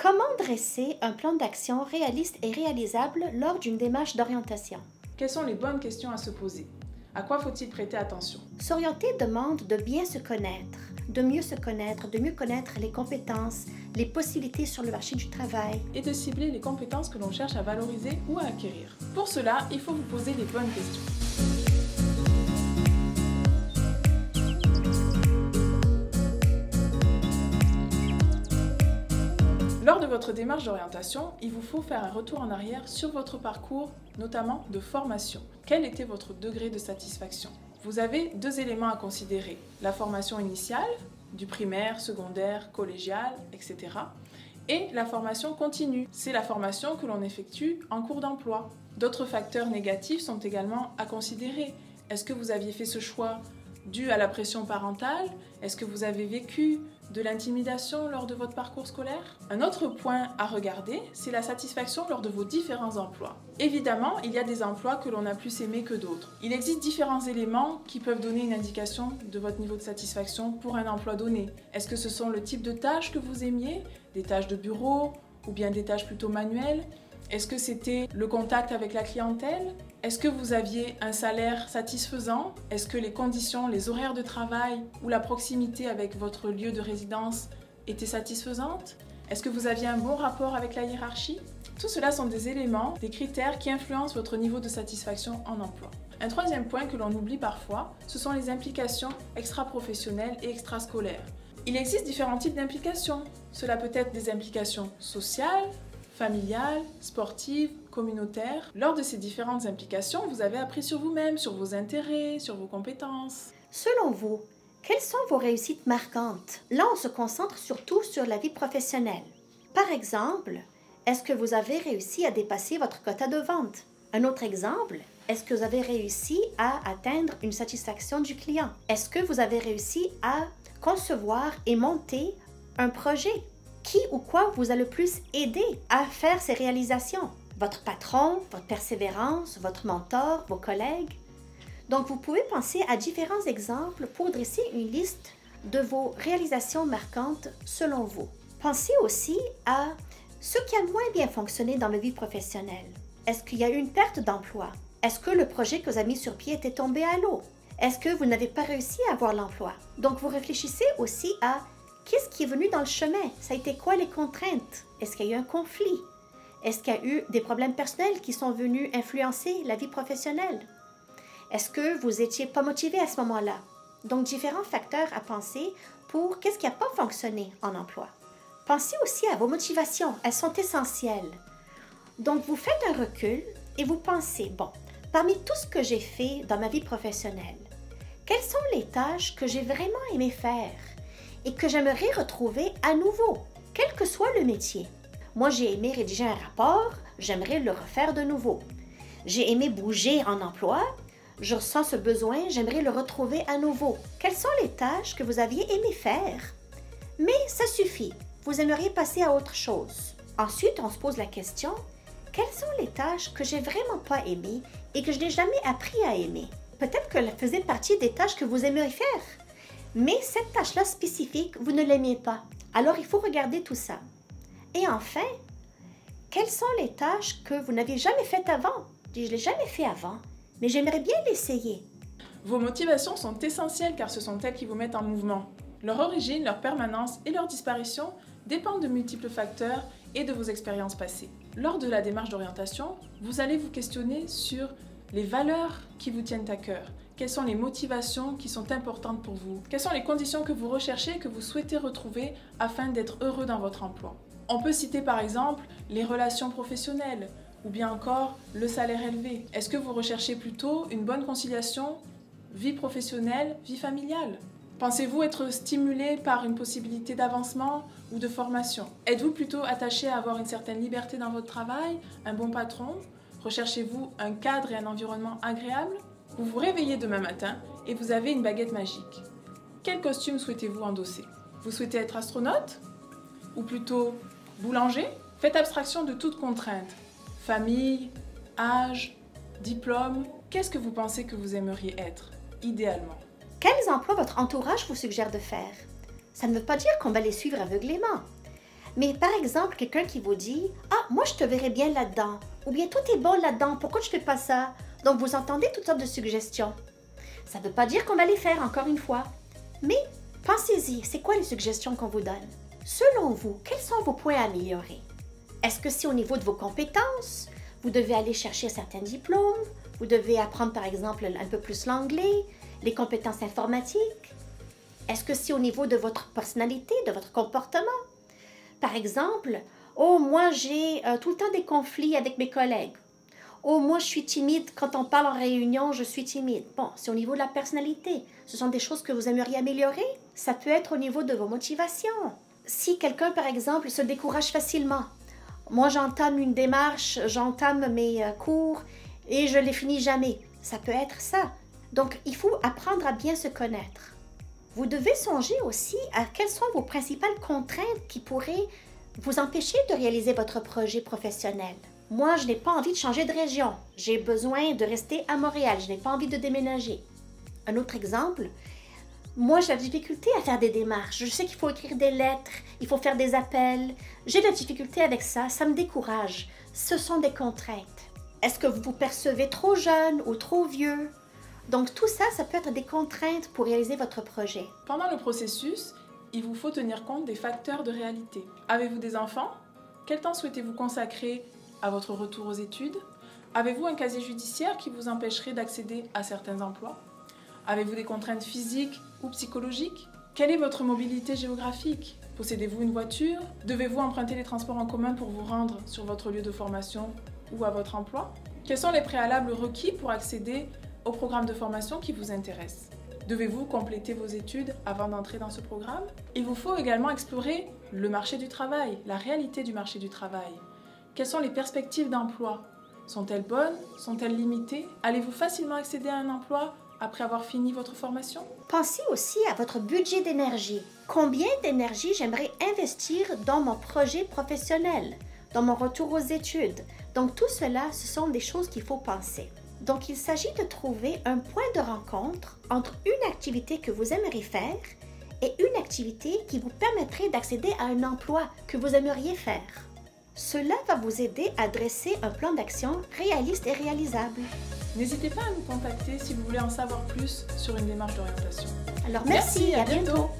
Comment dresser un plan d'action réaliste et réalisable lors d'une démarche d'orientation? Quelles sont les bonnes questions à se poser? À quoi faut-il prêter attention? S'orienter demande de bien se connaître, de mieux se connaître, de mieux connaître les compétences, les possibilités sur le marché du travail. Et de cibler les compétences que l'on cherche à valoriser ou à acquérir. Pour cela, il faut vous poser les bonnes questions. Lors de votre démarche d'orientation, il vous faut faire un retour en arrière sur votre parcours, notamment de formation. Quel était votre degré de satisfaction? Vous avez deux éléments à considérer. La formation initiale, du primaire, secondaire, collégial, etc. Et la formation continue, c'est la formation que l'on effectue en cours d'emploi. D'autres facteurs négatifs sont également à considérer. Est-ce que vous aviez fait ce choix dû à la pression parentale? Est-ce que vous avez vécu de l'intimidation lors de votre parcours scolaire Un autre point à regarder, c'est la satisfaction lors de vos différents emplois. Évidemment, il y a des emplois que l'on a plus aimés que d'autres. Il existe différents éléments qui peuvent donner une indication de votre niveau de satisfaction pour un emploi donné. Est-ce que ce sont le type de tâches que vous aimiez Des tâches de bureau ou bien des tâches plutôt manuelles est-ce que c'était le contact avec la clientèle? Est-ce que vous aviez un salaire satisfaisant? Est-ce que les conditions, les horaires de travail ou la proximité avec votre lieu de résidence étaient satisfaisantes? Est-ce que vous aviez un bon rapport avec la hiérarchie? Tout cela sont des éléments, des critères qui influencent votre niveau de satisfaction en emploi. Un troisième point que l'on oublie parfois, ce sont les implications extra-professionnelles et extrascolaires. Il existe différents types d'implications. Cela peut être des implications sociales, familiale, sportive, communautaire. Lors de ces différentes implications, vous avez appris sur vous-même, sur vos intérêts, sur vos compétences. Selon vous, quelles sont vos réussites marquantes? Là, on se concentre surtout sur la vie professionnelle. Par exemple, est-ce que vous avez réussi à dépasser votre quota de vente? Un autre exemple, est-ce que vous avez réussi à atteindre une satisfaction du client? Est-ce que vous avez réussi à concevoir et monter un projet? Qui ou quoi vous a le plus aidé à faire ces réalisations? Votre patron, votre persévérance, votre mentor, vos collègues? Donc vous pouvez penser à différents exemples pour dresser une liste de vos réalisations marquantes selon vous. Pensez aussi à ce qui a moins bien fonctionné dans ma vie professionnelle. Est-ce qu'il y a eu une perte d'emploi? Est-ce que le projet que vous avez mis sur pied était tombé à l'eau? Est-ce que vous n'avez pas réussi à avoir l'emploi? Donc vous réfléchissez aussi à Qu'est-ce qui est venu dans le chemin? Ça a été quoi les contraintes? Est-ce qu'il y a eu un conflit? Est-ce qu'il y a eu des problèmes personnels qui sont venus influencer la vie professionnelle? Est-ce que vous n'étiez pas motivé à ce moment-là? Donc, différents facteurs à penser pour qu'est-ce qui n'a pas fonctionné en emploi. Pensez aussi à vos motivations, elles sont essentielles. Donc, vous faites un recul et vous pensez, bon, parmi tout ce que j'ai fait dans ma vie professionnelle, quelles sont les tâches que j'ai vraiment aimé faire? Et que j'aimerais retrouver à nouveau, quel que soit le métier. Moi, j'ai aimé rédiger un rapport, j'aimerais le refaire de nouveau. J'ai aimé bouger en emploi, je ressens ce besoin, j'aimerais le retrouver à nouveau. Quelles sont les tâches que vous aviez aimé faire? Mais ça suffit, vous aimeriez passer à autre chose. Ensuite, on se pose la question, quelles sont les tâches que j'ai vraiment pas aimées et que je n'ai jamais appris à aimer? Peut-être qu'elles faisaient partie des tâches que vous aimeriez faire. Mais cette tâche-là spécifique, vous ne l'aimiez pas. Alors il faut regarder tout ça. Et enfin, quelles sont les tâches que vous n'avez jamais faites avant? Je ne l'ai jamais fait avant, mais j'aimerais bien l'essayer. Vos motivations sont essentielles car ce sont elles qui vous mettent en mouvement. Leur origine, leur permanence et leur disparition dépendent de multiples facteurs et de vos expériences passées. Lors de la démarche d'orientation, vous allez vous questionner sur les valeurs qui vous tiennent à cœur, quelles sont les motivations qui sont importantes pour vous? Quelles sont les conditions que vous recherchez que vous souhaitez retrouver afin d'être heureux dans votre emploi? On peut citer par exemple les relations professionnelles ou bien encore le salaire élevé. Est-ce que vous recherchez plutôt une bonne conciliation vie professionnelle, vie familiale? Pensez-vous être stimulé par une possibilité d'avancement ou de formation? Êtes-vous plutôt attaché à avoir une certaine liberté dans votre travail, un bon patron? Recherchez-vous un cadre et un environnement agréable? Vous vous réveillez demain matin et vous avez une baguette magique. Quel costume souhaitez-vous endosser? Vous souhaitez être astronaute? Ou plutôt boulanger? Faites abstraction de toute contrainte. Famille, âge, diplôme. Qu'est-ce que vous pensez que vous aimeriez être, idéalement? Quels emplois votre entourage vous suggère de faire? Ça ne veut pas dire qu'on va les suivre aveuglément. Mais par exemple, quelqu'un qui vous dit Ah, moi je te verrais bien là-dedans. Ou bien toi t'es bon là-dedans, pourquoi tu fais pas ça? Donc vous entendez toutes sortes de suggestions. Ça ne veut pas dire qu'on va les faire, encore une fois. Mais pensez-y, c'est quoi les suggestions qu'on vous donne? Selon vous, quels sont vos points à améliorer? Est-ce que c'est au niveau de vos compétences Vous devez aller chercher certains diplômes Vous devez apprendre par exemple un peu plus l'anglais, les compétences informatiques? Est-ce que c'est au niveau de votre personnalité, de votre comportement Par exemple, oh moi j'ai euh, tout le temps des conflits avec mes collègues Oh, moi, je suis timide. Quand on parle en réunion, je suis timide. Bon, c'est au niveau de la personnalité. Ce sont des choses que vous aimeriez améliorer. Ça peut être au niveau de vos motivations. Si quelqu'un, par exemple, se décourage facilement, moi, j'entame une démarche, j'entame mes euh, cours et je les finis jamais. Ça peut être ça. Donc, il faut apprendre à bien se connaître. Vous devez songer aussi à quelles sont vos principales contraintes qui pourraient vous empêcher de réaliser votre projet professionnel. Moi, je n'ai pas envie de changer de région. J'ai besoin de rester à Montréal. Je n'ai pas envie de déménager. Un autre exemple, moi, j'ai la difficulté à faire des démarches. Je sais qu'il faut écrire des lettres, il faut faire des appels. J'ai de la difficulté avec ça, ça me décourage. Ce sont des contraintes. Est-ce que vous vous percevez trop jeune ou trop vieux? Donc tout ça, ça peut être des contraintes pour réaliser votre projet. Pendant le processus, il vous faut tenir compte des facteurs de réalité. Avez-vous des enfants? Quel temps souhaitez-vous consacrer à votre retour aux études? Avez-vous un casier judiciaire qui vous empêcherait d'accéder à certains emplois? Avez-vous des contraintes physiques ou psychologiques? Quelle est votre mobilité géographique? Possédez-vous une voiture? Devez-vous emprunter les transports en commun pour vous rendre sur votre lieu de formation ou à votre emploi? Quels sont les préalables requis pour accéder au programme de formation qui vous intéresse? Devez-vous compléter vos études avant d'entrer dans ce programme? Il vous faut également explorer le marché du travail, la réalité du marché du travail. Quelles sont les perspectives d'emploi? Sont-elles bonnes? Sont-elles limitées? Allez-vous facilement accéder à un emploi après avoir fini votre formation? Pensez aussi à votre budget d'énergie. Combien d'énergie j'aimerais investir dans mon projet professionnel, dans mon retour aux études? Donc tout cela, ce sont des choses qu'il faut penser. Donc il s'agit de trouver un point de rencontre entre une activité que vous aimeriez faire et une activité qui vous permettrait d'accéder à un emploi que vous aimeriez faire. Cela va vous aider à dresser un plan d'action réaliste et réalisable. N'hésitez pas à nous contacter si vous voulez en savoir plus sur une démarche d'orientation. Alors merci, et à, bientôt.